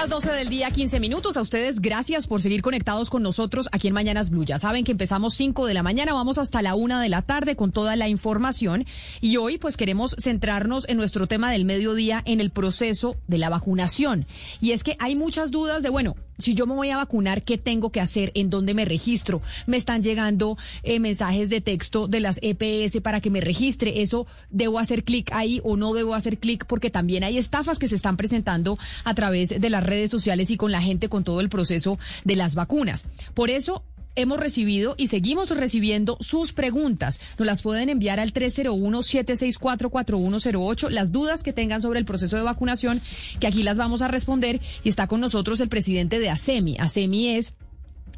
Las 12 del día, 15 minutos. A ustedes, gracias por seguir conectados con nosotros aquí en Mañanas Blue. Ya saben que empezamos 5 de la mañana, vamos hasta la 1 de la tarde con toda la información. Y hoy, pues, queremos centrarnos en nuestro tema del mediodía, en el proceso de la vacunación. Y es que hay muchas dudas de, bueno, si yo me voy a vacunar, ¿qué tengo que hacer? ¿En dónde me registro? Me están llegando eh, mensajes de texto de las EPS para que me registre. ¿Eso debo hacer clic ahí o no debo hacer clic? Porque también hay estafas que se están presentando a través de las redes sociales y con la gente con todo el proceso de las vacunas. Por eso hemos recibido y seguimos recibiendo sus preguntas. Nos las pueden enviar al 301-764-4108, las dudas que tengan sobre el proceso de vacunación, que aquí las vamos a responder. Y está con nosotros el presidente de ASEMI. ASEMI es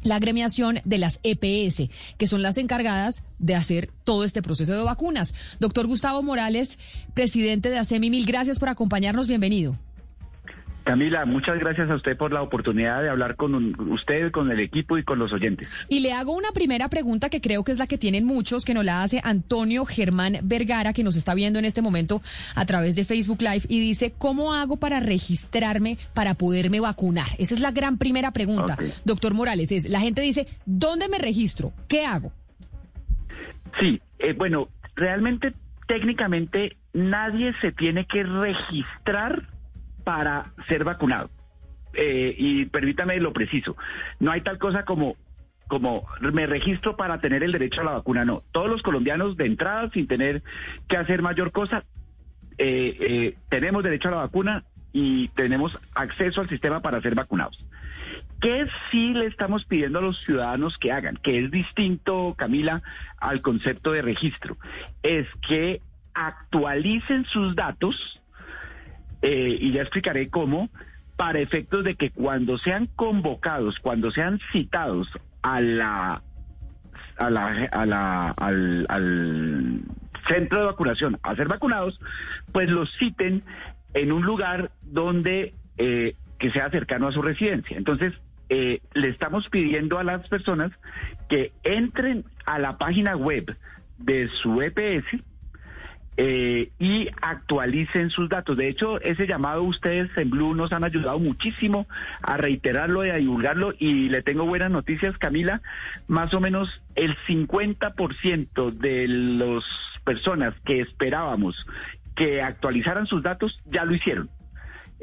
la agremiación de las EPS, que son las encargadas de hacer todo este proceso de vacunas. Doctor Gustavo Morales, presidente de ASEMI, mil gracias por acompañarnos. Bienvenido. Camila, muchas gracias a usted por la oportunidad de hablar con usted, con el equipo y con los oyentes. Y le hago una primera pregunta que creo que es la que tienen muchos, que nos la hace Antonio Germán Vergara, que nos está viendo en este momento a través de Facebook Live, y dice, ¿cómo hago para registrarme para poderme vacunar? Esa es la gran primera pregunta, doctor Morales. Es, la gente dice, ¿dónde me registro? ¿Qué hago? Sí, eh, bueno, realmente técnicamente nadie se tiene que registrar para ser vacunado. Eh, y permítame lo preciso, no hay tal cosa como como me registro para tener el derecho a la vacuna, no. Todos los colombianos de entrada, sin tener que hacer mayor cosa, eh, eh, tenemos derecho a la vacuna y tenemos acceso al sistema para ser vacunados. ¿Qué sí le estamos pidiendo a los ciudadanos que hagan? Que es distinto, Camila, al concepto de registro. Es que actualicen sus datos eh, y ya explicaré cómo, para efectos de que cuando sean convocados, cuando sean citados a la, a la, a la al, al centro de vacunación a ser vacunados, pues los citen en un lugar donde eh, que sea cercano a su residencia. Entonces, eh, le estamos pidiendo a las personas que entren a la página web de su EPS, eh, y actualicen sus datos. De hecho, ese llamado ustedes en Blue nos han ayudado muchísimo a reiterarlo y a divulgarlo y le tengo buenas noticias, Camila. Más o menos el 50% de las personas que esperábamos que actualizaran sus datos ya lo hicieron.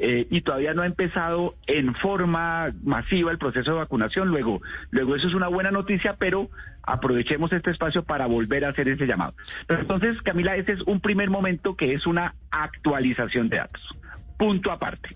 Eh, y todavía no ha empezado en forma masiva el proceso de vacunación. Luego, luego eso es una buena noticia, pero aprovechemos este espacio para volver a hacer ese llamado. Pero entonces, Camila, ese es un primer momento que es una actualización de datos punto aparte.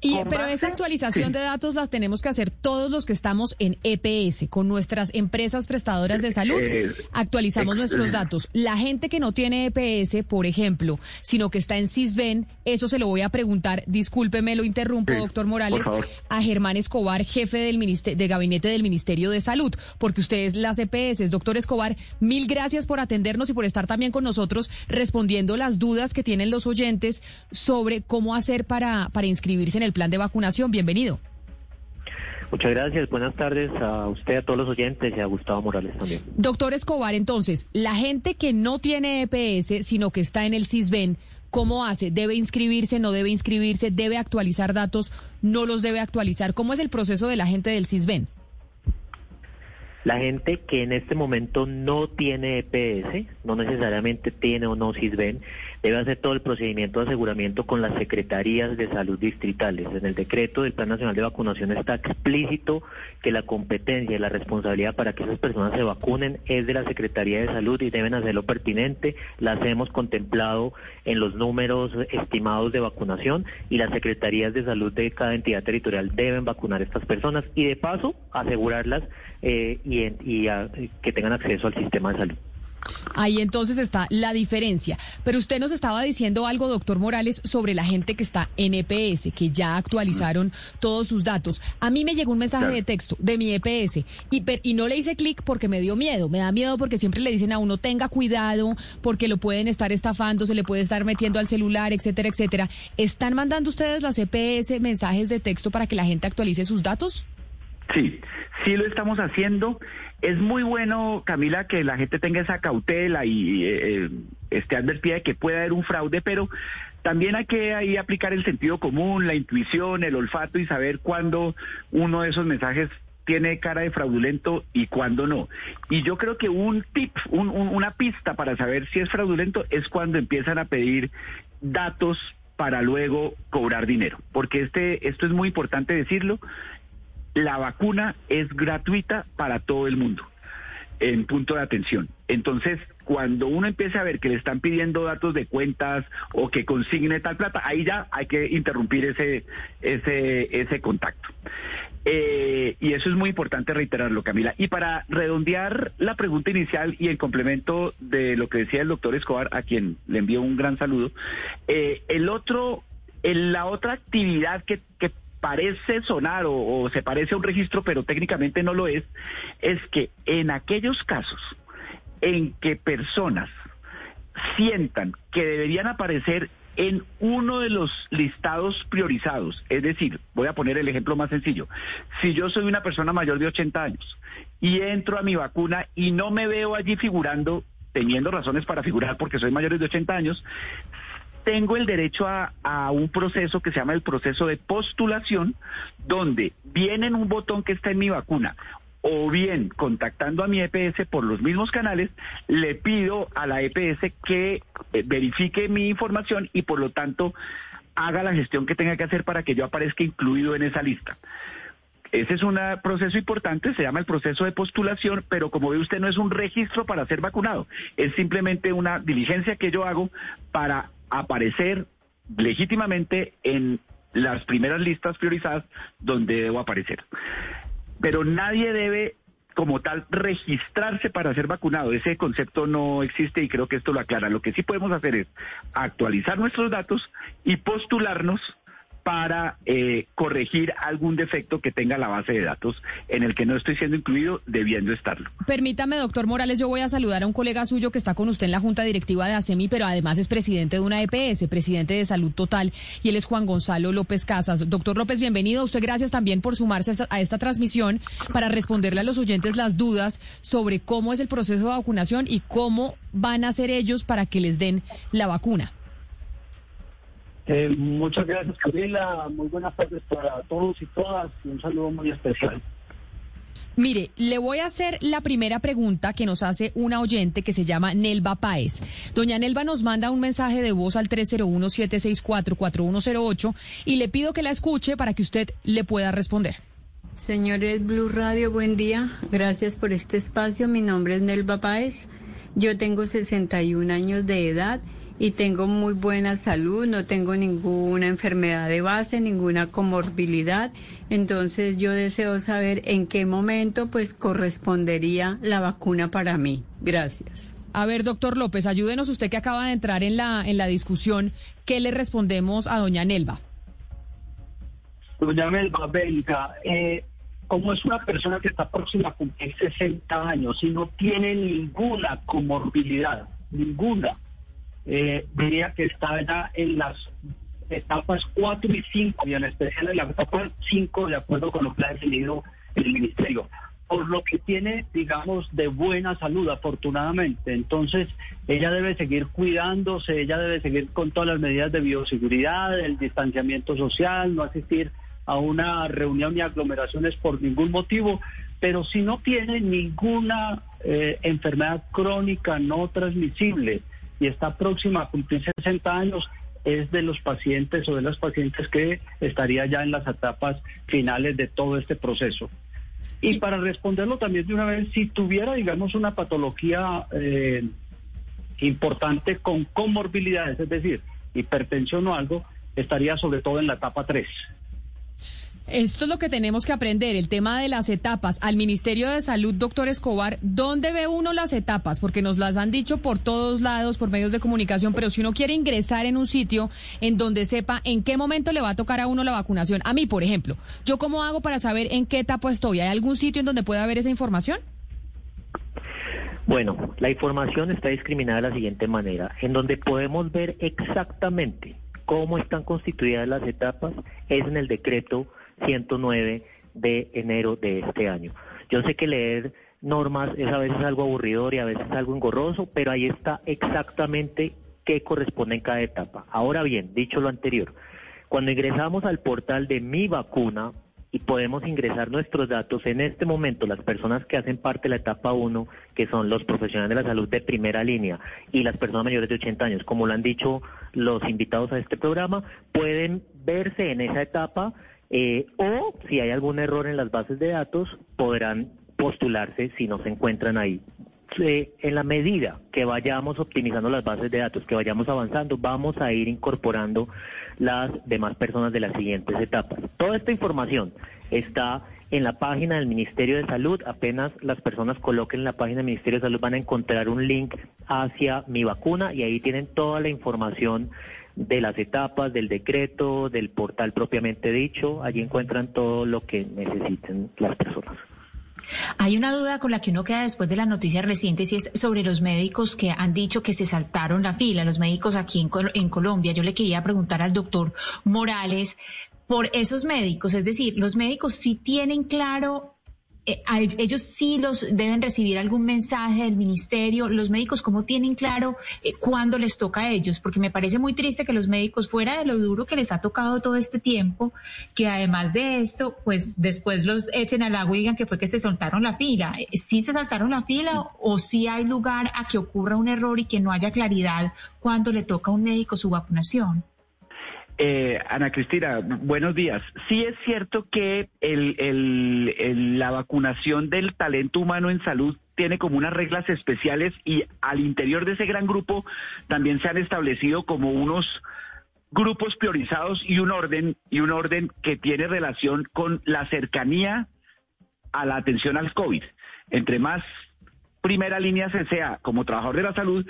Y, pero esa actualización de datos las tenemos que hacer todos los que estamos en EPS, con nuestras empresas prestadoras de salud. Eh, actualizamos nuestros datos. La gente que no tiene EPS, por ejemplo, sino que está en CISBEN, eso se lo voy a preguntar, discúlpeme, lo interrumpo, doctor Morales, a Germán Escobar, jefe del de gabinete del Ministerio de Salud, porque ustedes las EPS, doctor Escobar, mil gracias por atendernos y por estar también con nosotros respondiendo las dudas que tienen los oyentes sobre cómo hacer para, para inscribirse en el plan de vacunación? Bienvenido. Muchas gracias. Buenas tardes a usted, a todos los oyentes y a Gustavo Morales también. Doctor Escobar, entonces, la gente que no tiene EPS, sino que está en el CISBEN, ¿cómo hace? ¿Debe inscribirse? ¿No debe inscribirse? ¿Debe actualizar datos? ¿No los debe actualizar? ¿Cómo es el proceso de la gente del CISBEN? La gente que en este momento no tiene EPS, no necesariamente tiene o no CISBEN, debe hacer todo el procedimiento de aseguramiento con las secretarías de salud distritales. En el decreto del Plan Nacional de Vacunación está explícito que la competencia y la responsabilidad para que esas personas se vacunen es de la Secretaría de Salud y deben hacerlo pertinente. Las hemos contemplado en los números estimados de vacunación y las secretarías de salud de cada entidad territorial deben vacunar a estas personas y de paso asegurarlas eh, que tengan acceso al sistema de salud. Ahí entonces está la diferencia. Pero usted nos estaba diciendo algo, doctor Morales, sobre la gente que está en EPS, que ya actualizaron todos sus datos. A mí me llegó un mensaje de texto de mi EPS y, y no le hice clic porque me dio miedo. Me da miedo porque siempre le dicen a uno tenga cuidado porque lo pueden estar estafando, se le puede estar metiendo al celular, etcétera, etcétera. ¿Están mandando ustedes las EPS mensajes de texto para que la gente actualice sus datos? Sí, sí lo estamos haciendo. Es muy bueno, Camila, que la gente tenga esa cautela y eh, eh, esté advertida de que puede haber un fraude, pero también hay que ahí aplicar el sentido común, la intuición, el olfato y saber cuándo uno de esos mensajes tiene cara de fraudulento y cuándo no. Y yo creo que un tip, una pista para saber si es fraudulento es cuando empiezan a pedir datos para luego cobrar dinero, porque este esto es muy importante decirlo la vacuna es gratuita para todo el mundo en punto de atención. Entonces, cuando uno empieza a ver que le están pidiendo datos de cuentas o que consigne tal plata, ahí ya hay que interrumpir ese, ese, ese contacto. Eh, y eso es muy importante reiterarlo, Camila. Y para redondear la pregunta inicial y en complemento de lo que decía el doctor Escobar, a quien le envío un gran saludo, eh, el otro, la otra actividad que, que parece sonar o, se parece a un registro, pero técnicamente no lo es, es que en aquellos casos en que personas sientan que deberían aparecer en uno de los listados priorizados. Es decir, voy a poner el ejemplo más sencillo. Si yo soy una persona mayor de 80 años y entro a mi vacuna y no me veo allí figurando, teniendo razones para figurar porque soy mayor de 80 años, tengo el derecho a, un proceso que se llama el proceso de postulación, donde viene en un botón que está en mi vacuna o bien contactando a mi EPS por los mismos canales, le pido a la EPS que eh, verifique mi información y por lo tanto haga la gestión que tenga que hacer para que yo aparezca incluido en esa lista. Ese es un proceso importante, se llama el proceso de postulación, pero como ve usted no es un registro para ser vacunado, es simplemente una diligencia que yo hago para aparecer legítimamente en las primeras listas priorizadas donde debo aparecer. Pero nadie debe como tal registrarse para ser vacunado. Ese concepto no existe y creo que esto lo aclara. Lo que sí podemos hacer es actualizar nuestros datos y postularnos para eh, corregir algún defecto que tenga la base de datos en el que no estoy siendo incluido, debiendo estarlo. Permítame, doctor Morales, yo voy a saludar a un colega suyo que está con usted en la Junta Directiva de ASEMI, pero además es presidente de una EPS, presidente de Salud Total, y él es Juan Gonzalo López Casas. Doctor López, bienvenido. Usted gracias también por sumarse a esta transmisión para responderle a los oyentes las dudas sobre cómo es el proceso de vacunación y cómo van a hacer ellos para que les den la vacuna. Eh, muchas gracias, Camila. Muy buenas tardes para todos y todas. Y un saludo muy especial. Mire, le voy a hacer la primera pregunta que nos hace una oyente que se llama Nelva Páez. Doña Nelva nos manda un mensaje de voz al 301-764-4108 y le pido que la escuche para que usted le pueda responder. Señores Blue Radio, buen día. Gracias por este espacio. Mi nombre es Nelva Páez. Yo tengo 61 años de edad y tengo muy buena salud, no tengo ninguna enfermedad de base, ninguna comorbilidad. Entonces yo deseo saber en qué momento pues correspondería la vacuna para mí. Gracias. A ver, doctor López, ayúdenos usted que acaba de entrar en la, en la discusión. ¿Qué le respondemos a doña Nelva? Doña Nelva, venga, eh, como es una persona que está próxima a cumplir 60 años y no tiene ninguna comorbilidad, ninguna, eh, diría que está ya en las etapas 4 y 5, y en especial en la etapa 5, de acuerdo con lo que ha definido el Ministerio. Por lo que tiene, digamos, de buena salud, afortunadamente. Entonces, ella debe seguir cuidándose, ella debe seguir con todas las medidas de bioseguridad, el distanciamiento social, no asistir a una reunión ni aglomeraciones por ningún motivo, pero si no tiene ninguna eh, enfermedad crónica no transmisible, y está próxima a cumplir 60 años, es de los pacientes o de las pacientes que estaría ya en las etapas finales de todo este proceso. Y para responderlo también de una vez, si tuviera, digamos, una patología eh, importante con comorbilidades, es decir, hipertensión o algo, estaría sobre todo en la etapa 3. Esto es lo que tenemos que aprender, el tema de las etapas. Al Ministerio de Salud, doctor Escobar, ¿dónde ve uno las etapas? Porque nos las han dicho por todos lados, por medios de comunicación, pero si uno quiere ingresar en un sitio en donde sepa en qué momento le va a tocar a uno la vacunación, a mí, por ejemplo, ¿yo cómo hago para saber en qué etapa estoy? ¿Hay algún sitio en donde pueda ver esa información? Bueno, la información está discriminada de la siguiente manera, en donde podemos ver exactamente cómo están constituidas las etapas es en el decreto 109 de enero de este año. Yo sé que leer normas es a veces algo aburridor y a veces algo engorroso, pero ahí está exactamente qué corresponde en cada etapa. Ahora bien, dicho lo anterior, cuando ingresamos al portal de mi vacuna, y podemos ingresar nuestros datos en este momento, las personas que hacen parte de la etapa 1, que son los profesionales de la salud de primera línea y las personas mayores de 80 años, como lo han dicho los invitados a este programa, pueden verse en esa etapa eh, o si hay algún error en las bases de datos, podrán postularse si no se encuentran ahí en la medida que vayamos optimizando las bases de datos, que vayamos avanzando, vamos a ir incorporando las demás personas de las siguientes etapas. Toda esta información está en la página del Ministerio de Salud. Apenas las personas coloquen en la página del Ministerio de Salud van a encontrar un link hacia mi vacuna y ahí tienen toda la información de las etapas, del decreto, del portal propiamente dicho. Allí encuentran todo lo que necesiten las personas. Hay una duda con la que uno queda después de las noticias recientes y es sobre los médicos que han dicho que se saltaron la fila, los médicos aquí en, en Colombia. Yo le quería preguntar al doctor Morales por esos médicos, es decir, los médicos sí tienen claro eh, ellos sí los deben recibir algún mensaje del ministerio. Los médicos, ¿cómo tienen claro eh, cuándo les toca a ellos? Porque me parece muy triste que los médicos, fuera de lo duro que les ha tocado todo este tiempo, que además de esto, pues después los echen al agua y digan que fue que se saltaron la fila. Eh, ¿Sí se saltaron la fila o sí hay lugar a que ocurra un error y que no haya claridad cuando le toca a un médico su vacunación? Eh, Ana Cristina, buenos días. Sí es cierto que la vacunación del talento humano en salud tiene como unas reglas especiales y al interior de ese gran grupo también se han establecido como unos grupos priorizados y un orden y un orden que tiene relación con la cercanía a la atención al COVID. Entre más primera línea se sea como trabajador de la salud,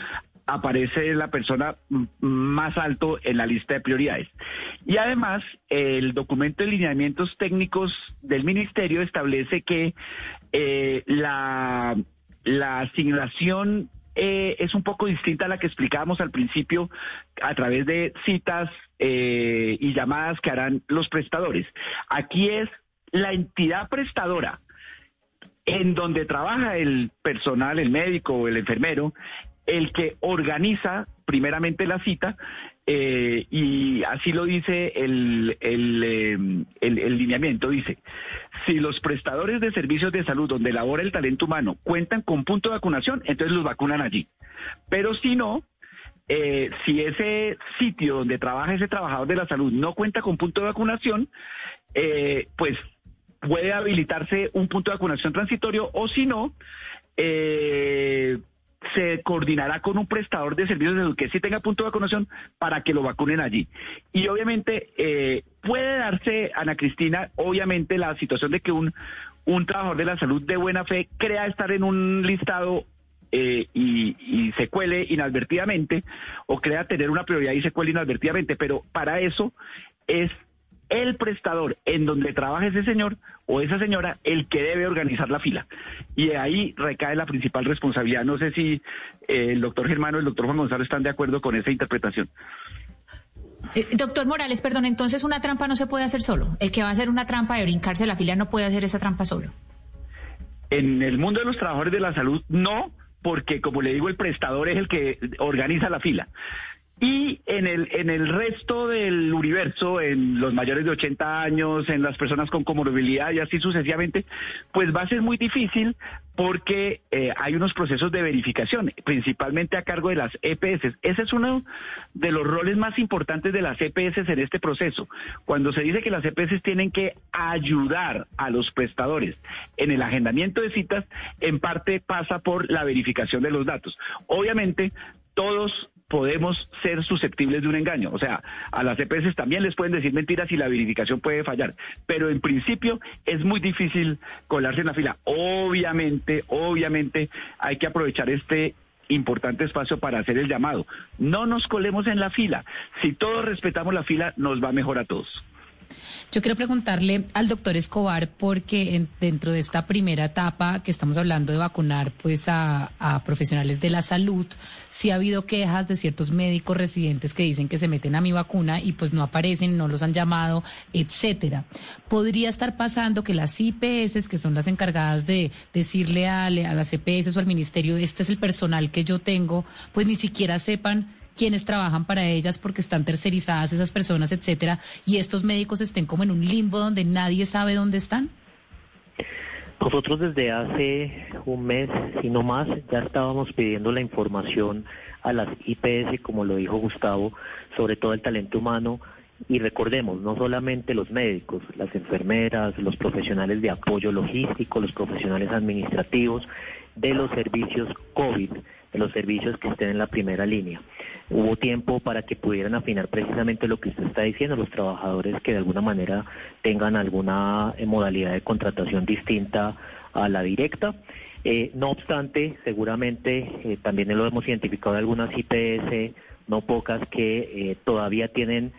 aparece la persona más alto en la lista de prioridades. Y además, el documento de lineamientos técnicos del ministerio establece que eh, la, asignación eh, es un poco distinta a la que explicábamos al principio a través de citas eh, y llamadas que harán los prestadores. Aquí es la entidad prestadora en donde trabaja el personal, el médico o el enfermero, el que organiza primeramente la cita eh, y así lo dice el, em, el, el, lineamiento, dice, si los prestadores de servicios de salud donde labora el talento humano cuentan con punto de vacunación, entonces los vacunan allí. Pero si no, eh, si ese sitio donde trabaja ese trabajador de la salud no cuenta con punto de vacunación, eh, pues puede habilitarse un punto de vacunación transitorio o si no, eh, se coordinará con un prestador de servicios de salud que sí tenga punto de vacunación para que lo vacunen allí. Y obviamente eh, puede darse, Ana Cristina, obviamente la situación de que un, un trabajador de la salud de buena fe crea estar en un listado eh, y, y, se cuele inadvertidamente o crea tener una prioridad y se cuele inadvertidamente, pero para eso es el prestador en donde trabaja ese señor o esa señora el que debe organizar la fila. Y ahí recae la principal responsabilidad. No sé si eh, el doctor Germano y el doctor Juan Gonzalo están de acuerdo con esa interpretación. Eh, doctor Morales, perdón, entonces una trampa no se puede hacer solo. El que va a hacer una trampa de brincarse la fila no puede hacer esa trampa solo. En el mundo de los trabajadores de la salud, no, porque como le digo, el prestador es el que organiza la fila. Y en el, en el resto del universo, en los mayores de 80 años, en las personas con comorbilidad y así sucesivamente, pues va a ser muy difícil porque eh, hay unos procesos de verificación, principalmente a cargo de las EPS. Ese es uno de los roles más importantes de las EPS en este proceso. Cuando se dice que las EPS tienen que ayudar a los prestadores en el agendamiento de citas, en parte pasa por la verificación de los datos. Obviamente, todos podemos ser susceptibles de un engaño. O sea, a las EPS también les pueden decir mentiras y la verificación puede fallar. Pero en principio es muy difícil colarse en la fila. Obviamente, obviamente hay que aprovechar este importante espacio para hacer el llamado. No nos colemos en la fila. Si todos respetamos la fila, nos va mejor a todos. Yo quiero preguntarle al doctor Escobar, porque dentro de esta primera etapa que estamos hablando de vacunar pues a, profesionales de la salud, sí ha habido quejas de ciertos médicos residentes que dicen que se meten a mi vacuna y pues no aparecen, no los han llamado, etcétera. Podría estar pasando que las IPS, que son las encargadas de decirle a, a las EPS o al ministerio, este es el personal que yo tengo, pues ni siquiera sepan quienes trabajan para ellas porque están tercerizadas esas personas, etcétera, y estos médicos estén como en un limbo donde nadie sabe dónde están? Nosotros desde hace un mes, si no más, ya estábamos pidiendo la información a las IPS, como lo dijo Gustavo, sobre todo el talento humano. Y recordemos, no solamente los médicos, las enfermeras, los profesionales de apoyo logístico, los profesionales administrativos, de los servicios COVID, los servicios que estén en la primera línea. Hubo tiempo para que pudieran afinar precisamente lo que usted está diciendo, los trabajadores que de alguna manera tengan alguna eh, modalidad de contratación distinta a la directa. Eh, no obstante, seguramente eh, también lo hemos identificado algunas IPS, no pocas, que todavía tienen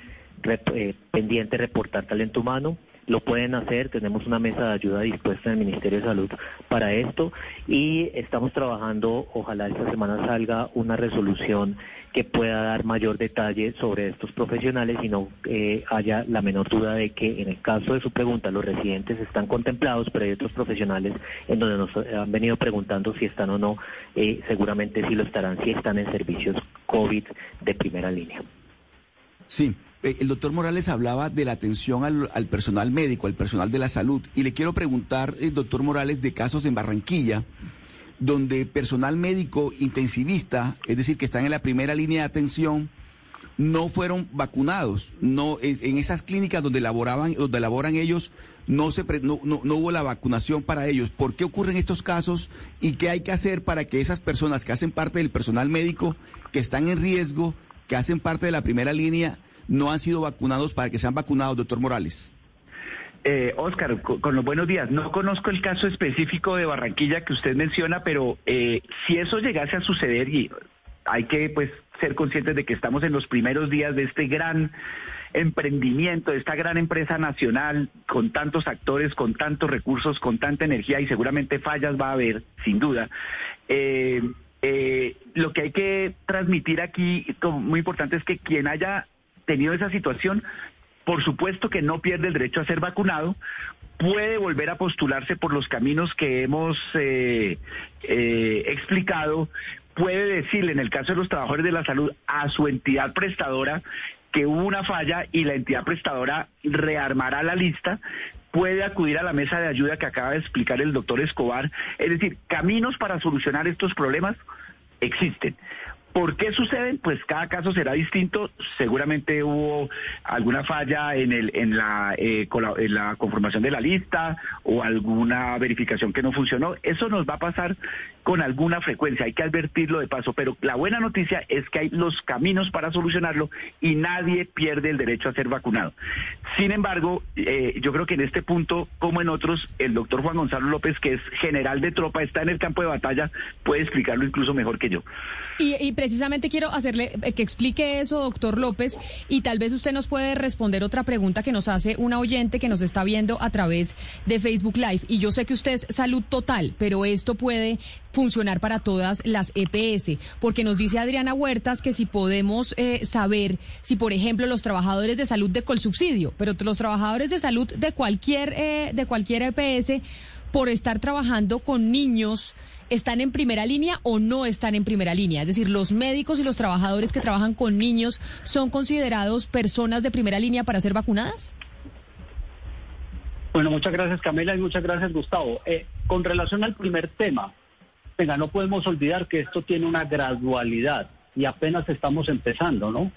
pendiente reportar talento humano lo pueden hacer, tenemos una mesa de ayuda dispuesta en el Ministerio de Salud para esto y estamos trabajando, ojalá esta semana salga una resolución que pueda dar mayor detalle sobre estos profesionales y no eh, haya la menor duda de que en el caso de su pregunta los residentes están contemplados, pero hay otros profesionales en donde nos han venido preguntando si están o no, eh, seguramente sí lo estarán, si están en servicios COVID de primera línea. Sí, el doctor Morales hablaba de la atención al, personal médico, al personal de la salud. Y le quiero preguntar, eh, doctor Morales, de casos en Barranquilla, donde personal médico intensivista, es decir, que están en la primera línea de atención, no fueron vacunados. No, en esas clínicas donde laboraban, donde laboran ellos, no, se, no, no, no hubo la vacunación para ellos. ¿Por qué ocurren estos casos y qué hay que hacer para que esas personas que hacen parte del personal médico, que están en riesgo, que hacen parte de la primera línea, no han sido vacunados para que sean vacunados, doctor Morales? Eh, Oscar, con, los buenos días. No conozco el caso específico de Barranquilla que usted menciona, pero eh, si eso llegase a suceder y hay que pues ser conscientes de que estamos en los primeros días de este gran emprendimiento, de esta gran empresa nacional con tantos actores, con tantos recursos, con tanta energía y seguramente fallas va a haber, sin duda. Eh, eh, lo que hay que transmitir aquí, como muy importante, es que quien haya tenido esa situación, por supuesto que no pierde el derecho a ser vacunado, puede volver a postularse por los caminos que hemos eh, eh, explicado, puede decirle en el caso de los trabajadores de la salud a su entidad prestadora que hubo una falla y la entidad prestadora rearmará la lista, puede acudir a la mesa de ayuda que acaba de explicar el doctor Escobar. Es decir, caminos para solucionar estos problemas existen. ¿Por qué suceden? Pues cada caso será distinto. Seguramente hubo alguna falla en, el, en, la, eh, en la conformación de la lista o alguna verificación que no funcionó. Eso nos va a pasar con alguna frecuencia, hay que advertirlo de paso, pero la buena noticia es que hay los caminos para solucionarlo y nadie pierde el derecho a ser vacunado. Sin embargo, eh, yo creo que en este punto, como en otros, el doctor Juan Gonzalo López, que es general de tropa, está en el campo de batalla, puede explicarlo incluso mejor que yo. Y, precisamente quiero hacerle eh, que explique eso, doctor López, y tal vez usted nos puede responder otra pregunta que nos hace una oyente que nos está viendo a través de Facebook Live. Y yo sé que usted es salud total, pero esto puede funcionar para todas las EPS, porque nos dice Adriana Huertas que si podemos eh, saber si, por ejemplo, los trabajadores de salud de Colsubsidio, pero los trabajadores de salud de cualquier, eh, de cualquier EPS, por estar trabajando con niños, ¿están en primera línea o no están en primera línea? Es decir, los médicos y los trabajadores que trabajan con niños son considerados personas de primera línea para ser vacunadas? Bueno, muchas gracias Camila y muchas gracias Gustavo. Eh, con relación al primer tema, Venga, no podemos olvidar que esto tiene una gradualidad y apenas estamos empezando, ¿no?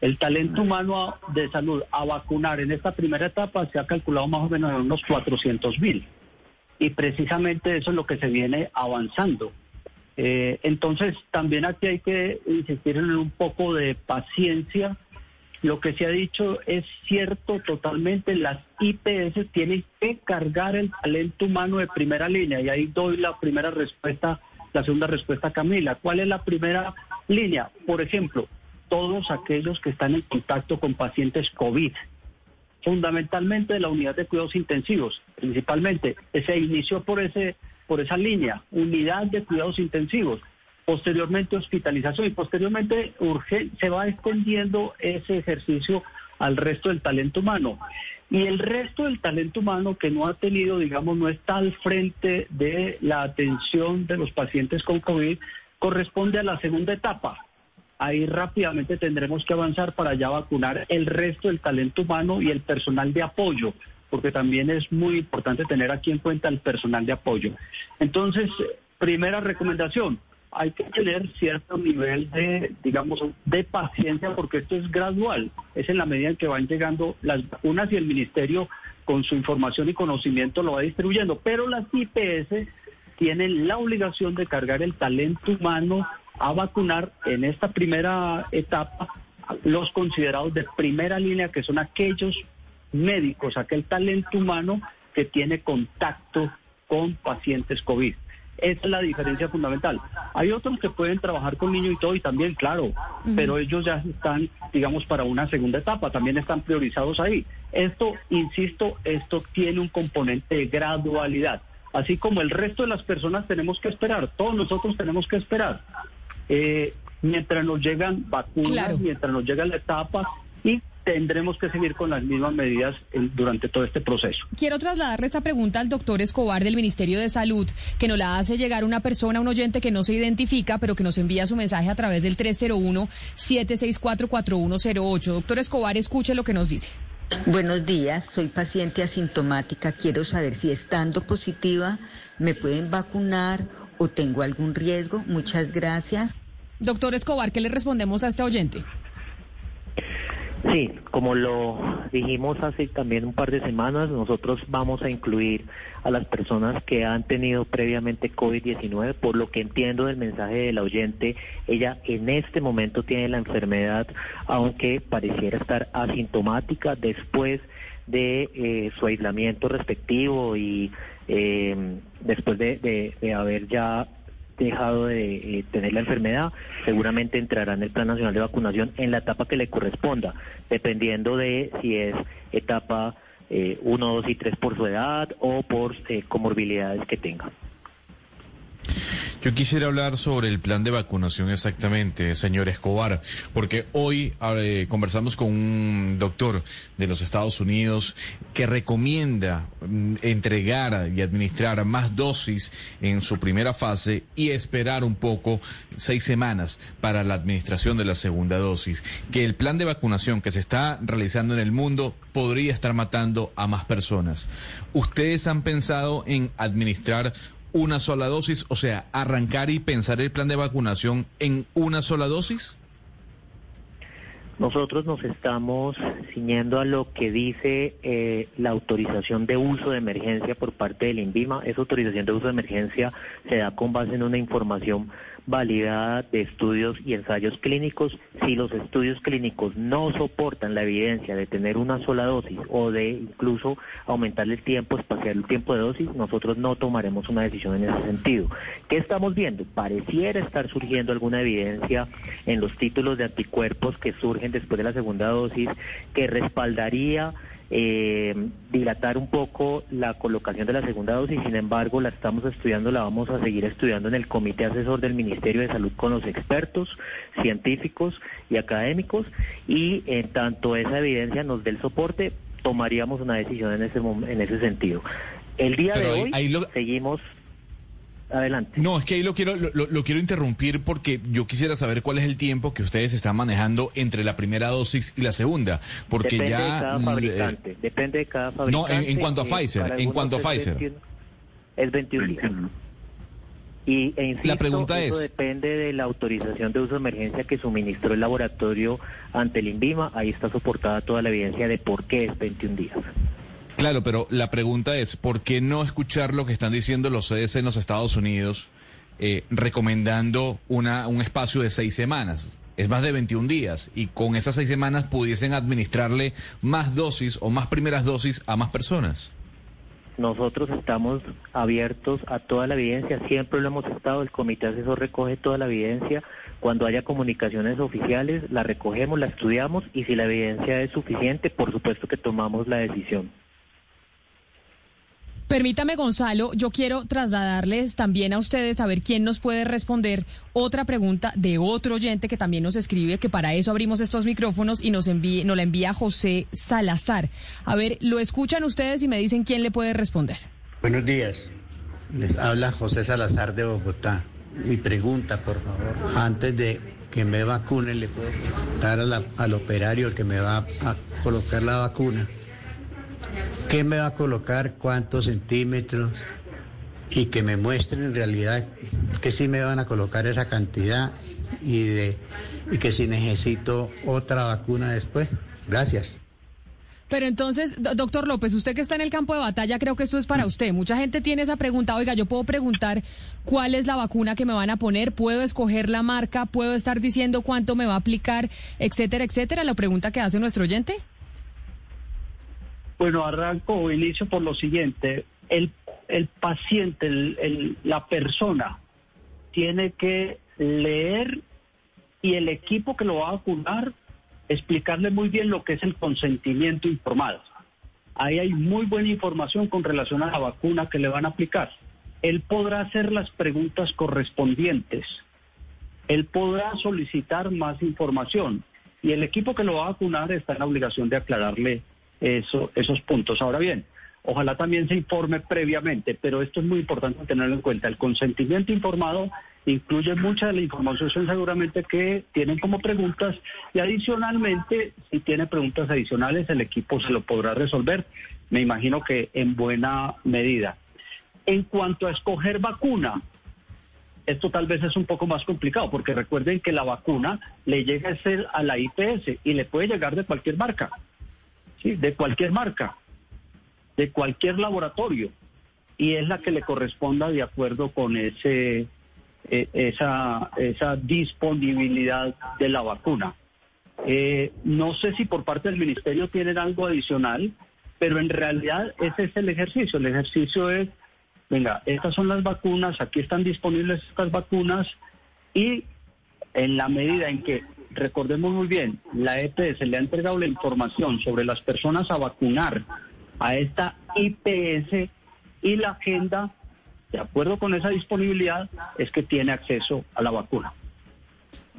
El talento humano de salud a vacunar en esta primera etapa se ha calculado más o menos en unos 400 mil. Y precisamente eso es lo que se viene avanzando. Eh, entonces, también aquí hay que insistir en un poco de paciencia. Lo que se ha dicho es cierto totalmente, las IPS tienen que cargar el talento humano de primera línea y ahí doy la primera respuesta, la segunda respuesta Camila. ¿Cuál es la primera línea? Por ejemplo, todos aquellos que están en contacto con pacientes COVID, fundamentalmente de la unidad de cuidados intensivos, principalmente. Se inició por ese por esa línea, unidad de cuidados intensivos, posteriormente hospitalización y posteriormente urge, se va extendiendo ese ejercicio al resto del talento humano. Y el resto del talento humano que no ha tenido, digamos, no está al frente de la atención de los pacientes con COVID, corresponde a la segunda etapa. Ahí rápidamente tendremos que avanzar para ya vacunar el resto del talento humano y el personal de apoyo, porque también es muy importante tener aquí en cuenta el personal de apoyo. Entonces, primera recomendación, hay que tener cierto nivel de, digamos, de paciencia porque esto es gradual, es en la medida en que van llegando las vacunas y el ministerio con su información y conocimiento lo va distribuyendo, pero las IPS tienen la obligación de cargar el talento humano a vacunar en esta primera etapa los considerados de primera línea, que son aquellos médicos, aquel talento humano que tiene contacto con pacientes COVID. Esa es la diferencia fundamental. Hay otros que pueden trabajar con niños y todo, y también, claro, pero ellos ya están, digamos, para una segunda etapa, también están priorizados ahí. Esto, insisto, esto tiene un componente de gradualidad. Así como el resto de las personas tenemos que esperar, todos nosotros tenemos que esperar. Eh, mientras nos llegan vacunas, mientras nos llega la etapa y tendremos que seguir con las mismas medidas durante todo este proceso. Quiero trasladarle esta pregunta al doctor Escobar del Ministerio de Salud, que nos la hace llegar una persona, un oyente que no se identifica, pero que nos envía su mensaje a través del 301-764-4108. Doctor Escobar, escuche lo que nos dice. Buenos días, soy paciente asintomática. Quiero saber si estando positiva me pueden vacunar o tengo algún riesgo. Muchas gracias. Doctor Escobar, ¿qué le respondemos a este oyente? Sí, como lo dijimos hace también un par de semanas, nosotros vamos a incluir a las personas que han tenido previamente COVID-19. Por lo que entiendo del mensaje del oyente, ella en este momento tiene la enfermedad, aunque pareciera estar asintomática después de eh, su aislamiento respectivo y eh, después de, de haber ya dejado de eh, tener la enfermedad, seguramente entrará en el Plan Nacional de Vacunación en la etapa que le corresponda, dependiendo de si es etapa 1, eh, 2 y 3 por su edad o por eh, comorbilidades que tenga. Yo quisiera hablar sobre el plan de vacunación exactamente, señor Escobar, porque hoy eh, conversamos con un doctor de los Estados Unidos que recomienda mm, entregar y administrar más dosis en su primera fase y esperar un poco seis semanas para la administración de la segunda dosis. Que el plan de vacunación que se está realizando en el mundo podría estar matando a más personas. ¿Ustedes han pensado en administrar una sola dosis? O sea, arrancar y pensar el plan de vacunación en una sola dosis? Nosotros nos estamos ciñendo a lo que dice eh, la autorización de uso de emergencia por parte del INVIMA. Esa autorización de uso de emergencia se da con base en una información validada de estudios y ensayos clínicos. Si los estudios clínicos no soportan la evidencia de tener una sola dosis o de incluso aumentar el tiempo, espaciar el tiempo de dosis, nosotros no tomaremos una decisión en ese sentido. ¿Qué estamos viendo? Pareciera estar surgiendo alguna evidencia en los títulos de anticuerpos que surgen después de la segunda dosis que respaldaría eh, dilatar un poco la colocación de la segunda dosis, sin embargo la estamos estudiando, la vamos a seguir estudiando en el comité asesor del Ministerio de Salud con los expertos, científicos y académicos y en tanto esa evidencia nos dé el soporte, tomaríamos una decisión en ese, en ese sentido. El día de hoy seguimos Adelante. No, es que ahí lo quiero, lo, quiero interrumpir porque yo quisiera saber cuál es el tiempo que ustedes están manejando entre la primera dosis y la segunda. Porque depende ya. De cada mm, fabricante, depende de cada fabricante. No, en, cuanto a Pfizer, en cuanto a Pfizer. es 21 días. Y, e la pregunta eso depende de la autorización de uso de emergencia que suministró el laboratorio ante el INVIMA. Ahí está soportada toda la evidencia de por qué es 21 días. Claro, pero la pregunta es, ¿por qué no escuchar lo que están diciendo los CDC en los Estados Unidos? eh, recomendando una, un espacio de seis semanas. Es más de 21 días y con esas seis semanas pudiesen administrarle más dosis o más primeras dosis a más personas. Nosotros estamos abiertos a toda la evidencia, siempre lo hemos estado, el comité asesor recoge toda la evidencia, cuando haya comunicaciones oficiales la recogemos, la estudiamos y si la evidencia es suficiente, por supuesto que tomamos la decisión. Permítame, Gonzalo, yo quiero trasladarles también a ustedes a ver quién nos puede responder otra pregunta de otro oyente que también nos escribe, que para eso abrimos estos micrófonos y nos, envíe, nos la envía José Salazar. A ver, lo escuchan ustedes y me dicen quién le puede responder. Buenos días. Les habla José Salazar de Bogotá. Mi pregunta, por favor, antes de que me vacunen, le puedo dar al operario que me va a colocar la vacuna qué me va a colocar, cuántos centímetros y que me muestren en realidad que sí me van a colocar esa cantidad y, de, y que si necesito otra vacuna después. Gracias. Pero entonces, doctor López, usted que está en el campo de batalla, creo que esto es para usted. Mucha gente tiene esa pregunta, oiga, yo puedo preguntar cuál es la vacuna que me van a poner, puedo escoger la marca, puedo estar diciendo cuánto me va a aplicar, etcétera, etcétera, la pregunta que hace nuestro oyente. Bueno, arranco o inicio por lo siguiente. El, el paciente, el, la persona, tiene que leer y el equipo que lo va a vacunar explicarle muy bien lo que es el consentimiento informado. Ahí hay muy buena información con relación a la vacuna que le van a aplicar. Él podrá hacer las preguntas correspondientes. Él podrá solicitar más información. Y el equipo que lo va a vacunar está en la obligación de aclararle eso, esos puntos. Ahora bien, ojalá también se informe previamente, pero esto es muy importante tenerlo en cuenta. El consentimiento informado incluye mucha de la información seguramente que tienen como preguntas y adicionalmente, si tiene preguntas adicionales, el equipo se lo podrá resolver, me imagino que en buena medida. En cuanto a escoger vacuna, esto tal vez es un poco más complicado, porque recuerden que la vacuna le llega a ser a la IPS y le puede llegar de cualquier marca de cualquier marca, de cualquier laboratorio, y es la que le corresponda de acuerdo con ese eh, esa, esa disponibilidad de la vacuna. Eh, no sé si por parte del ministerio tienen algo adicional, pero en realidad ese es el ejercicio. El ejercicio es, venga, estas son las vacunas, aquí están disponibles estas vacunas y en la medida en que recordemos muy bien, la EPS le ha entregado la información sobre las personas a vacunar a esta IPS y la agenda, de acuerdo con esa disponibilidad, es que tiene acceso a la vacuna.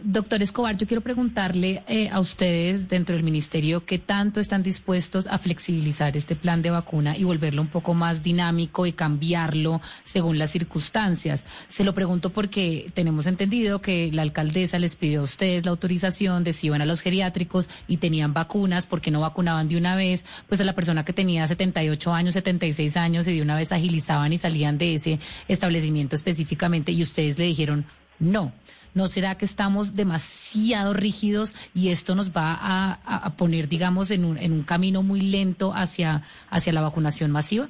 Doctor Escobar, yo quiero preguntarle eh, a ustedes dentro del ministerio qué tanto están dispuestos a flexibilizar este plan de vacuna y volverlo un poco más dinámico y cambiarlo según las circunstancias. Se lo pregunto porque tenemos entendido que la alcaldesa les pidió a ustedes la autorización de si iban a los geriátricos y tenían vacunas, porque no vacunaban de una vez, pues a la persona que tenía 78 años, 76 años y de una vez agilizaban y salían de ese establecimiento específicamente y ustedes le dijeron no. ¿No será que estamos demasiado rígidos y esto nos va a, poner, digamos, en un, camino muy lento hacia, hacia la vacunación masiva?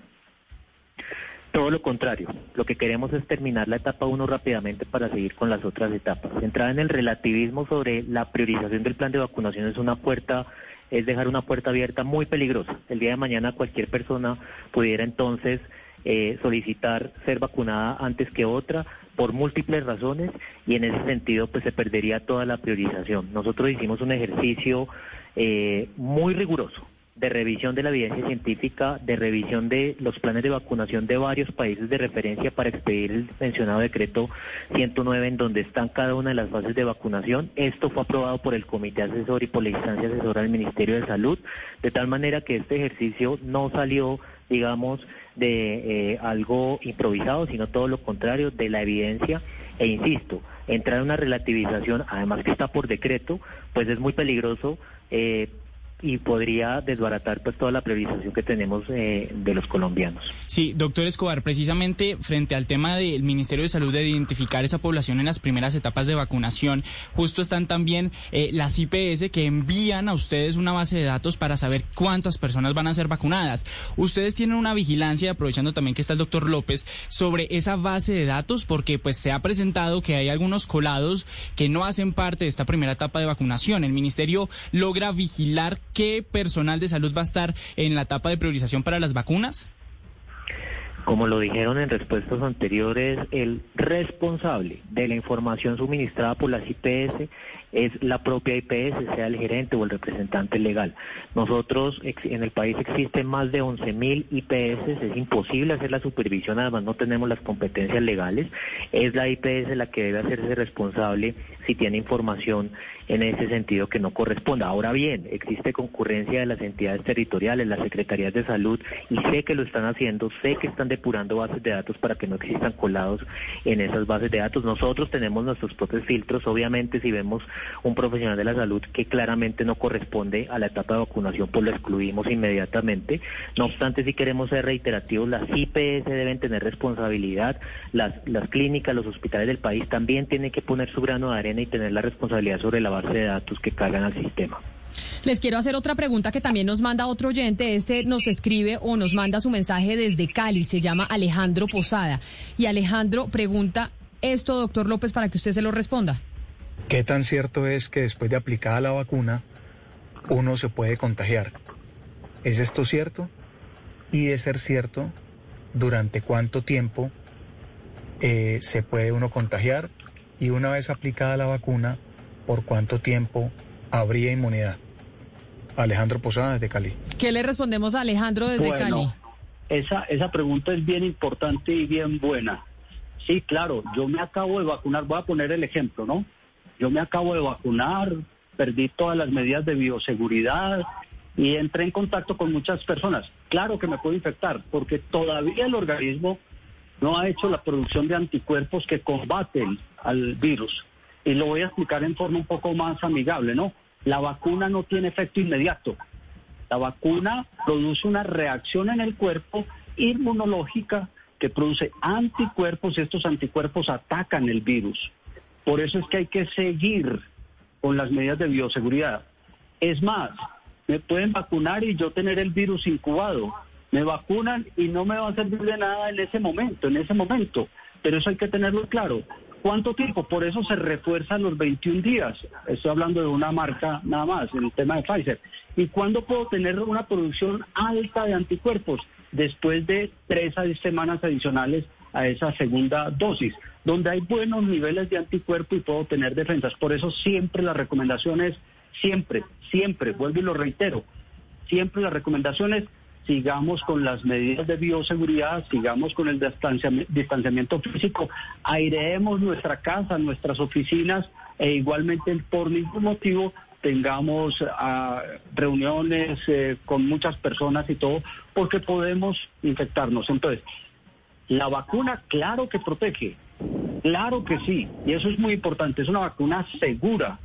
Todo lo contrario. Lo que queremos es terminar la etapa 1 rápidamente para seguir con las otras etapas. Entrar en el relativismo sobre la priorización del plan de vacunación es una puerta es dejar una puerta abierta muy peligrosa. El día de mañana cualquier persona pudiera entonces eh, solicitar ser vacunada antes que otra por múltiples razones y en ese sentido pues se perdería toda la priorización. Nosotros hicimos un ejercicio eh, muy riguroso de revisión de la evidencia científica, de revisión de los planes de vacunación de varios países de referencia para expedir el mencionado decreto 109 en donde están cada una de las fases de vacunación. Esto fue aprobado por el comité asesor y por la instancia asesora del Ministerio de Salud, de tal manera que este ejercicio no salió digamos, de eh, algo improvisado, sino todo lo contrario, de la evidencia. E insisto, entrar en una relativización, además que está por decreto, pues es muy peligroso. Eh, y podría desbaratar pues toda la priorización que tenemos eh, de los colombianos. Sí, doctor Escobar, precisamente frente al tema del Ministerio de Salud de identificar esa población en las primeras etapas de vacunación, justo están también eh, las IPS que envían a ustedes una base de datos para saber cuántas personas van a ser vacunadas. Ustedes tienen una vigilancia, aprovechando también que está el doctor López, sobre esa base de datos, porque pues se ha presentado que hay algunos colados que no hacen parte de esta primera etapa de vacunación. El ministerio logra vigilar qué personal de salud va a estar en la etapa de priorización para las vacunas. Como lo dijeron en respuestas anteriores, el responsable de la información suministrada por las IPS es la propia IPS, sea el gerente o el representante legal. Nosotros en el país existen más de 11.000 IPS, es imposible hacer la supervisión, además no tenemos las competencias legales. Es la IPS la que debe hacerse responsable si tiene información en ese sentido que no corresponda. Ahora bien, existe concurrencia de las entidades territoriales, las secretarías de salud, y sé que lo están haciendo, sé que están depurando bases de datos para que no existan colados en esas bases de datos. Nosotros tenemos nuestros propios filtros, obviamente si vemos un profesional de la salud que claramente no corresponde a la etapa de vacunación, pues lo excluimos inmediatamente. No obstante, si queremos ser reiterativos, las IPS deben tener responsabilidad, las, las clínicas, los hospitales del país también tienen que poner su grano de arena y tener la responsabilidad sobre la base de datos que cargan al sistema. Les quiero hacer otra pregunta que también nos manda otro oyente. Este nos escribe o nos manda su mensaje desde Cali. Se llama Alejandro Posada. Y Alejandro pregunta esto, doctor López, para que usted se lo responda. ¿Qué tan cierto es que después de aplicada la vacuna uno se puede contagiar? ¿Es esto cierto? Y de ser cierto, ¿durante cuánto tiempo eh, se puede uno contagiar? Y una vez aplicada la vacuna, ¿por cuánto tiempo habría inmunidad? Alejandro Posada desde Cali. ¿Qué le respondemos a Alejandro desde Cali? Esa, esa pregunta es bien importante y bien buena. Sí, claro, yo me acabo de vacunar, voy a poner el ejemplo, ¿no? Yo me acabo de vacunar, perdí todas las medidas de bioseguridad y entré en contacto con muchas personas. Claro que me puedo infectar porque todavía el organismo no ha hecho la producción de anticuerpos que combaten al virus. Y lo voy a explicar en forma un poco más amigable, ¿no? La vacuna no tiene efecto inmediato. La vacuna produce una reacción en el cuerpo inmunológica que produce anticuerpos y estos anticuerpos atacan el virus. Por eso es que hay que seguir con las medidas de bioseguridad. Es más, me pueden vacunar y yo tener el virus incubado. Me vacunan y no me va a servir de nada en ese momento, en ese momento. Pero eso hay que tenerlo claro. ¿Cuánto tiempo? Por eso se refuerzan los 21 días. Estoy hablando de una marca nada más, en el tema de Pfizer. ¿Y cuándo puedo tener una producción alta de anticuerpos? Después de tres a semanas adicionales a esa segunda dosis donde hay buenos niveles de anticuerpo y puedo tener defensas. Por eso siempre la recomendación es, siempre, siempre, vuelvo y lo reitero, siempre la recomendación es sigamos con las medidas de bioseguridad, sigamos con el distanciamiento físico, aireemos nuestra casa, nuestras oficinas e igualmente por ningún motivo tengamos ah, reuniones eh, con muchas personas y todo, porque podemos infectarnos. Entonces, la vacuna, claro que protege, claro que sí, y eso es muy importante, es una vacuna segura,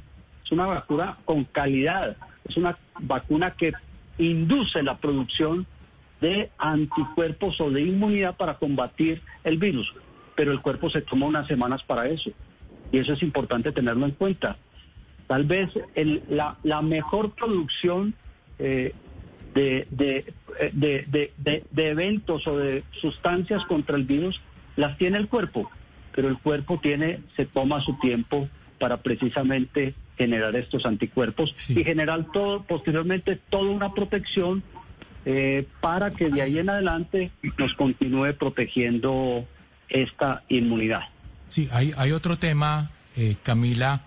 es una vacuna con calidad, es una vacuna que induce la producción de anticuerpos o de inmunidad para combatir el virus, pero el cuerpo se toma unas semanas para eso, y eso es importante tenerlo en cuenta. Tal vez la, mejor producción eh, de, de, eventos o de sustancias contra el virus las tiene el cuerpo, pero el cuerpo tiene, se toma su tiempo para precisamente generar estos anticuerpos y generar todo, posteriormente toda una protección eh, para que de ahí en adelante nos continúe protegiendo esta inmunidad. Sí, hay, hay otro tema, eh, Camila,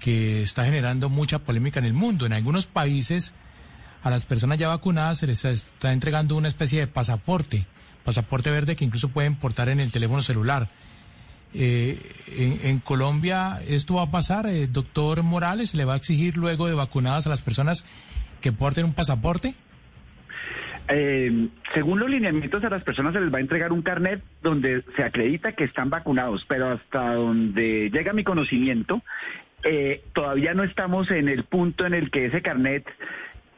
que está generando mucha polémica en el mundo. En algunos países a las personas ya vacunadas se les está entregando una especie de pasaporte, pasaporte verde que incluso pueden portar en el teléfono celular. Eh, en, Colombia esto va a pasar, eh, doctor Morales, ¿le va a exigir luego de vacunadas a las personas que porten un pasaporte? Eh, según los lineamientos a las personas se les va a entregar un carnet donde se acredita que están vacunados, pero hasta donde llega mi conocimiento, todavía no estamos en el punto en el que ese carnet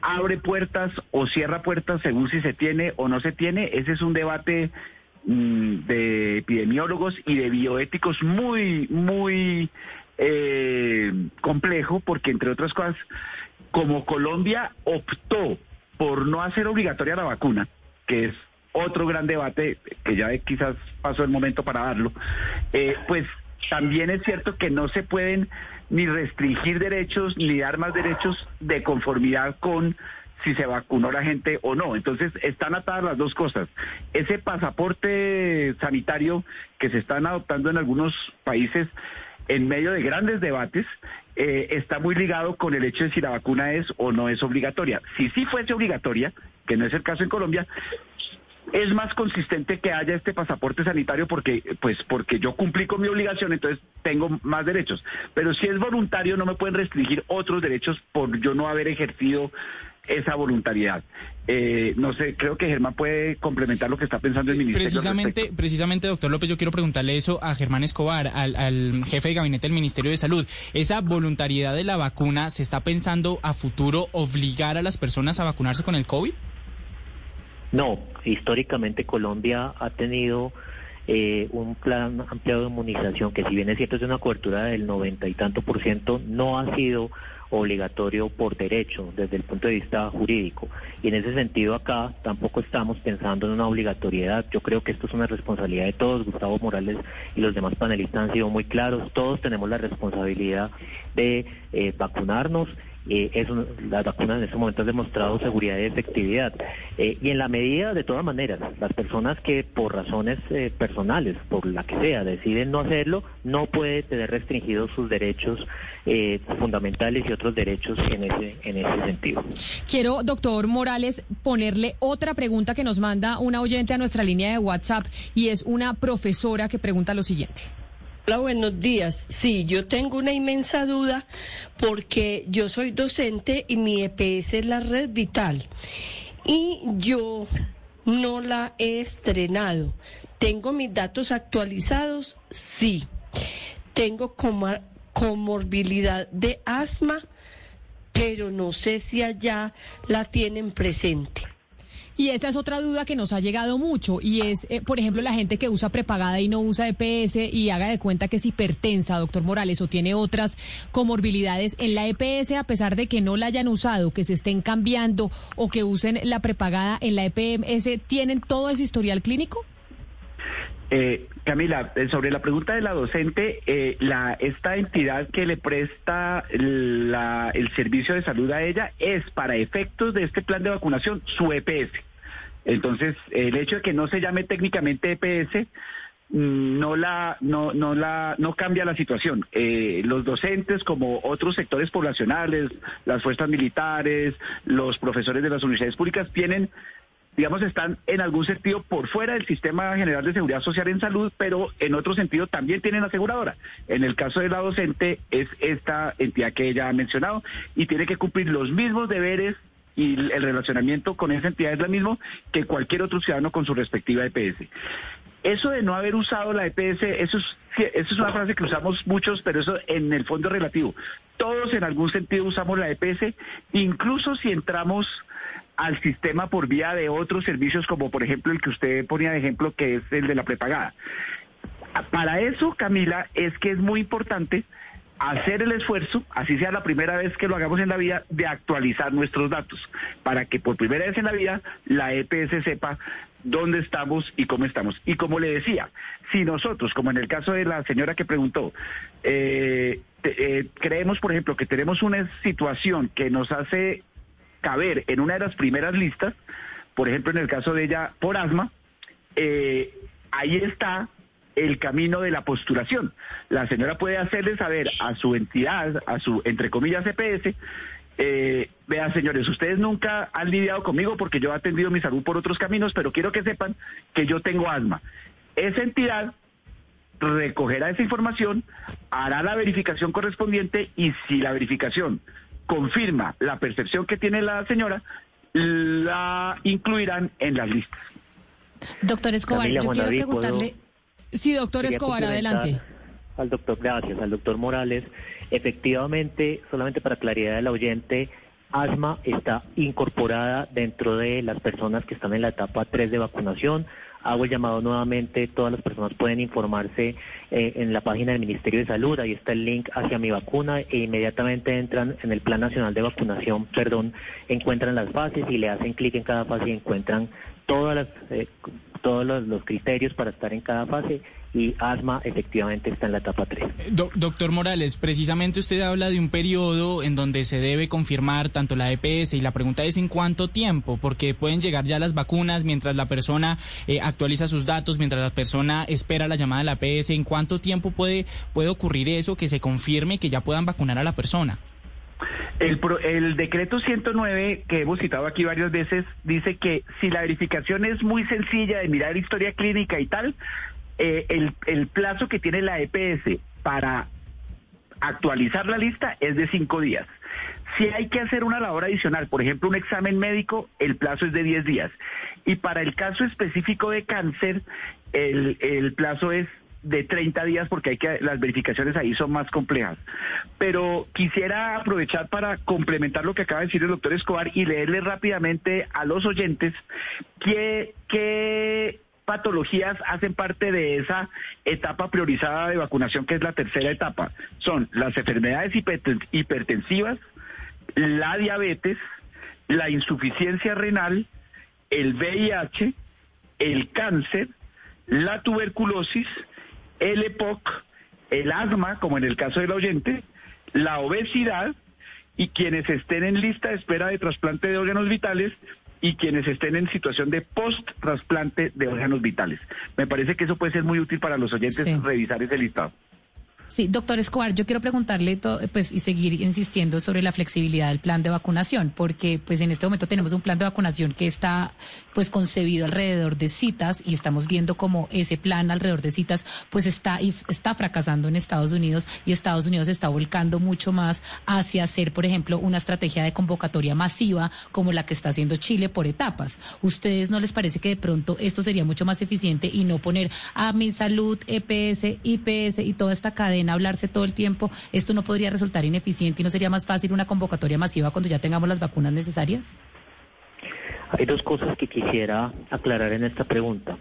abre puertas o cierra puertas según si se tiene o no se tiene. Ese es un debate de epidemiólogos y de bioéticos muy, muy eh, complejo, porque entre otras cosas, como Colombia optó por no hacer obligatoria la vacuna, que es otro gran debate, que ya quizás pasó el momento para darlo, eh, pues también es cierto que no se pueden ni restringir derechos ni dar más derechos de conformidad con si se vacunó la gente o no. Entonces están atadas las dos cosas. Ese pasaporte sanitario que se están adoptando en algunos países en medio de grandes debates, eh, está muy ligado con el hecho de si la vacuna es o no es obligatoria. Si sí fuese obligatoria, que no es el caso en Colombia, es más consistente que haya este pasaporte sanitario porque pues porque yo cumplí con mi obligación, entonces tengo más derechos. Pero si es voluntario no me pueden restringir otros derechos por yo no haber ejercido esa voluntariedad. Eh, no sé, creo que Germán puede complementar lo que está pensando el ministerio. Precisamente, precisamente, doctor López, yo quiero preguntarle eso a Germán Escobar, al, al, jefe de gabinete del Ministerio de Salud. ¿Esa voluntariedad de la vacuna se está pensando a futuro obligar a las personas a vacunarse con el COVID? No, históricamente Colombia ha tenido eh, un plan ampliado de inmunización que si bien es cierto es una cobertura del noventa y tanto por ciento, no ha sido obligatorio por derecho desde el punto de vista jurídico. Y en ese sentido acá tampoco estamos pensando en una obligatoriedad. Yo creo que esto es una responsabilidad de todos. Gustavo Morales y los demás panelistas han sido muy claros. Todos tenemos la responsabilidad de eh, vacunarnos eh, es las vacunas en este momento han demostrado seguridad y efectividad. Eh, y en la medida, de todas maneras, las personas que por razones eh, personales, por la que sea, deciden no hacerlo, no puede tener restringidos sus derechos eh, fundamentales y otros derechos en ese, en ese sentido. Quiero, doctor Morales, ponerle otra pregunta que nos manda una oyente a nuestra línea de WhatsApp y es una profesora que pregunta lo siguiente. Hola, buenos días. Sí, yo tengo una inmensa duda porque yo soy docente y mi EPS es la red vital y yo no la he estrenado. ¿Tengo mis datos actualizados? Sí. Tengo comorbilidad de asma, pero no sé si allá la tienen presente. Y esa es otra duda que nos ha llegado mucho y es, eh, por ejemplo, la gente que usa prepagada y no usa EPS y haga de cuenta que es hipertensa, doctor Morales, o tiene otras comorbilidades en la EPS a pesar de que no la hayan usado, que se estén cambiando o que usen la prepagada en la EPS, ¿tienen todo ese historial clínico? Eh, Camila, eh, sobre la pregunta de la docente, eh, la, esta entidad que le presta el servicio de salud a ella es para efectos de este plan de vacunación su EPS. Entonces, el hecho de que no se llame técnicamente EPS mm, no la no no la no cambia la situación. Eh, los docentes, como otros sectores poblacionales, las fuerzas militares, los profesores de las universidades públicas tienen digamos, están en algún sentido por fuera del sistema general de seguridad social en salud, pero en otro sentido también tienen aseguradora. En el caso de la docente es esta entidad que ella ha mencionado y tiene que cumplir los mismos deberes y el relacionamiento con esa entidad es lo mismo que cualquier otro ciudadano con su respectiva EPS. Eso de no haber usado la EPS, eso es, eso es una frase que usamos muchos, pero eso en el fondo relativo. Todos en algún sentido usamos la EPS, incluso si entramos al sistema por vía de otros servicios, como por ejemplo el que usted ponía de ejemplo, que es el de la prepagada. Para eso, Camila, es que es muy importante hacer el esfuerzo, así sea la primera vez que lo hagamos en la vida, de actualizar nuestros datos, para que por primera vez en la vida la EPS sepa dónde estamos y cómo estamos. Y como le decía, si nosotros, como en el caso de la señora que preguntó, eh, eh, creemos, por ejemplo, que tenemos una situación que nos hace caber en una de las primeras listas, por ejemplo en el caso de ella por asma, eh, ahí está el camino de la postulación. La señora puede hacerle saber a su entidad, a su, entre comillas, EPS, eh, vean señores, ustedes nunca han lidiado conmigo porque yo he atendido mi salud por otros caminos, pero quiero que sepan que yo tengo asma. Esa entidad recogerá esa información, hará la verificación correspondiente y si la verificación confirma la percepción que tiene la señora, la incluirán en las listas. Doctor Escobar, yo quiero preguntarle... Sí, doctor Escobar, adelante. Al doctor, gracias, al doctor Morales. Efectivamente, solamente para claridad del oyente, asma está incorporada dentro de las personas que están en la etapa 3 de vacunación. Hago el llamado nuevamente, todas las personas pueden informarse eh, en la página del Ministerio de Salud, ahí está el link hacia mi vacuna e inmediatamente entran en el Plan Nacional de Vacunación, perdón, encuentran las fases y le hacen clic en cada fase y encuentran todas las, eh, todos los, criterios para estar en cada fase y asma efectivamente está en la etapa 3. doctor Morales, precisamente usted habla de un periodo en donde se debe confirmar tanto la EPS y la pregunta es en cuánto tiempo, porque pueden llegar ya las vacunas mientras la persona eh, actualiza sus datos, mientras la persona espera la llamada de la EPS, ¿en cuánto tiempo puede, puede ocurrir eso, que se confirme que ya puedan vacunar a la persona? El, el, decreto 109 que hemos citado aquí varias veces dice que si la verificación es muy sencilla de mirar historia clínica y tal, eh, el, plazo que tiene la EPS para actualizar la lista es de cinco días. Si hay que hacer una labor adicional, por ejemplo, un examen médico, el plazo es de 10 días. Y para el caso específico de cáncer, el plazo es de 30 días porque hay que las verificaciones ahí son más complejas. Pero quisiera aprovechar para complementar lo que acaba de decir el doctor Escobar y leerle rápidamente a los oyentes qué, qué patologías hacen parte de esa etapa priorizada de vacunación que es la tercera etapa. Son las enfermedades hipertensivas, la diabetes, la insuficiencia renal, el VIH, el cáncer, la tuberculosis, el EPOC, el asma, como en el caso del oyente, la obesidad y quienes estén en lista de espera de trasplante de órganos vitales y quienes estén en situación de post-trasplante de órganos vitales. Me parece que eso puede ser muy útil para los oyentes revisar ese listado. Sí, doctor Escobar, yo quiero preguntarle pues y seguir insistiendo sobre la flexibilidad del plan de vacunación, porque pues en este momento tenemos un plan de vacunación que está pues concebido alrededor de citas y estamos viendo cómo ese plan alrededor de citas pues está está fracasando en Estados Unidos y Estados Unidos está volcando mucho más hacia hacer, por ejemplo, una estrategia de convocatoria masiva como la que está haciendo Chile por etapas. ¿Ustedes no les parece que de pronto esto sería mucho más eficiente y no poner a mi salud, EPS, IPS y toda esta cadena en hablarse todo el tiempo, ¿esto no podría resultar ineficiente y no sería más fácil una convocatoria masiva cuando ya tengamos las vacunas necesarias? Hay dos cosas que quisiera aclarar en esta pregunta.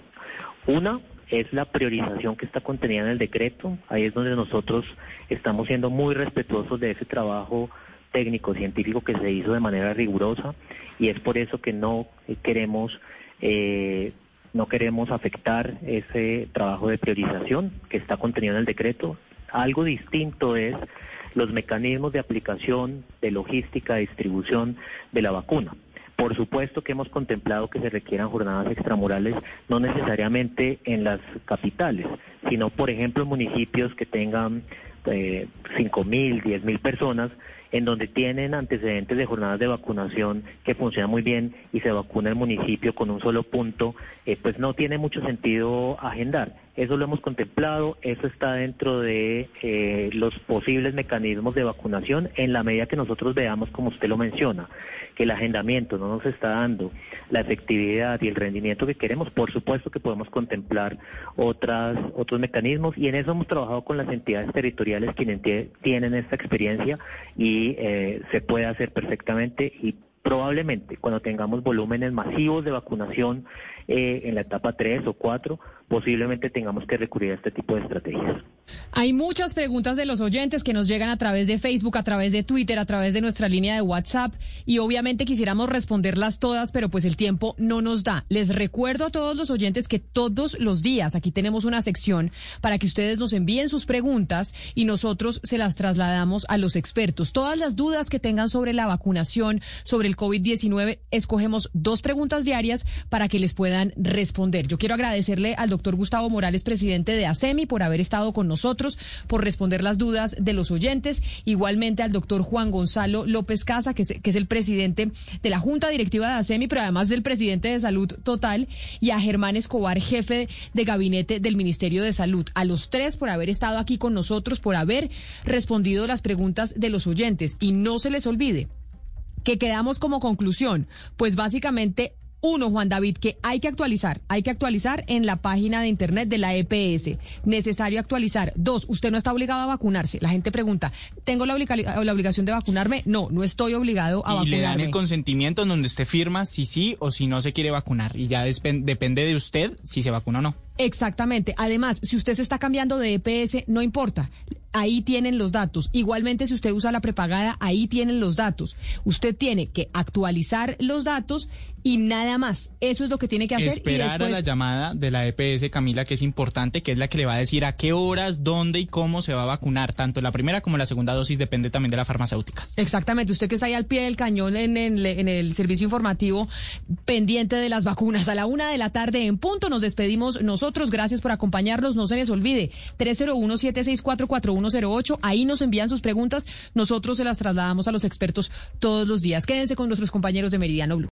Una es la priorización que está contenida en el decreto. Ahí es donde nosotros estamos siendo muy respetuosos de ese trabajo técnico científico que se hizo de manera rigurosa y es por eso que no queremos eh, no queremos afectar ese trabajo de priorización que está contenido en el decreto. Algo distinto es los mecanismos de aplicación, de logística, de distribución de la vacuna. Por supuesto que hemos contemplado que se requieran jornadas extramurales, no necesariamente en las capitales, sino, por ejemplo, en municipios que tengan eh, 5.000, 10.000 personas, en donde tienen antecedentes de jornadas de vacunación que funcionan muy bien y se vacuna el municipio con un solo punto, eh, pues no tiene mucho sentido agendar. Eso lo hemos contemplado, eso está dentro de eh, los posibles mecanismos de vacunación en la medida que nosotros veamos, como usted lo menciona, que el agendamiento no nos está dando la efectividad y el rendimiento que queremos. Por supuesto que podemos contemplar otras, otros mecanismos y en eso hemos trabajado con las entidades territoriales quienes tienen esta experiencia y eh, se puede hacer perfectamente y probablemente cuando tengamos volúmenes masivos de vacunación eh, en la etapa 3 o 4, posiblemente tengamos que recurrir a este tipo de estrategias. Hay muchas preguntas de los oyentes que nos llegan a través de Facebook, a través de Twitter, a través de nuestra línea de WhatsApp y obviamente quisiéramos responderlas todas, pero pues el tiempo no nos da. Les recuerdo a todos los oyentes que todos los días aquí tenemos una sección para que ustedes nos envíen sus preguntas y nosotros se las trasladamos a los expertos. Todas las dudas que tengan sobre la vacunación, sobre el COVID-19, escogemos dos preguntas diarias para que les puedan responder. Yo quiero agradecerle al doctor Gustavo Morales, presidente de ASEMI, por haber estado con nosotros, por responder las dudas de los oyentes. Igualmente al doctor Juan Gonzalo López Casa, que es, que es el presidente de la Junta Directiva de ASEMI, pero además del presidente de Salud Total, y a Germán Escobar, jefe de gabinete del Ministerio de Salud. A los tres por haber estado aquí con nosotros, por haber respondido las preguntas de los oyentes. Y no se les olvide que quedamos como conclusión, pues básicamente Uno, Juan David, que hay que actualizar, hay que actualizar en la página de internet de la EPS. Necesario actualizar. Dos, usted no está obligado a vacunarse. La gente pregunta, ¿tengo la, obliga- la obligación de vacunarme? No, no estoy obligado a y vacunarme. le dan el consentimiento en donde usted firma si sí o si no se quiere vacunar. Y ya depende de usted si se vacuna o no. Exactamente. Además, si usted se está cambiando de EPS, no importa. Ahí tienen los datos. Igualmente, si usted usa la prepagada, ahí tienen los datos. Usted tiene que actualizar los datos y nada más. Eso es lo que tiene que hacer. y Esperar a después- la llamada de la EPS, Camila, que es importante, que es la que le va a decir a qué horas, dónde y cómo se va a vacunar. Tanto la primera como la segunda dosis depende también de la farmacéutica. Exactamente, usted que está ahí al pie del cañón en, el- en el servicio informativo pendiente de las vacunas. A la una de la tarde en punto nos despedimos nosotros. Gracias por acompañarnos. No se les olvide, 301-764-4108. Ahí nos envían sus preguntas. Nosotros se las trasladamos a los expertos todos los días. Quédense con nuestros compañeros de Meridiano Blue.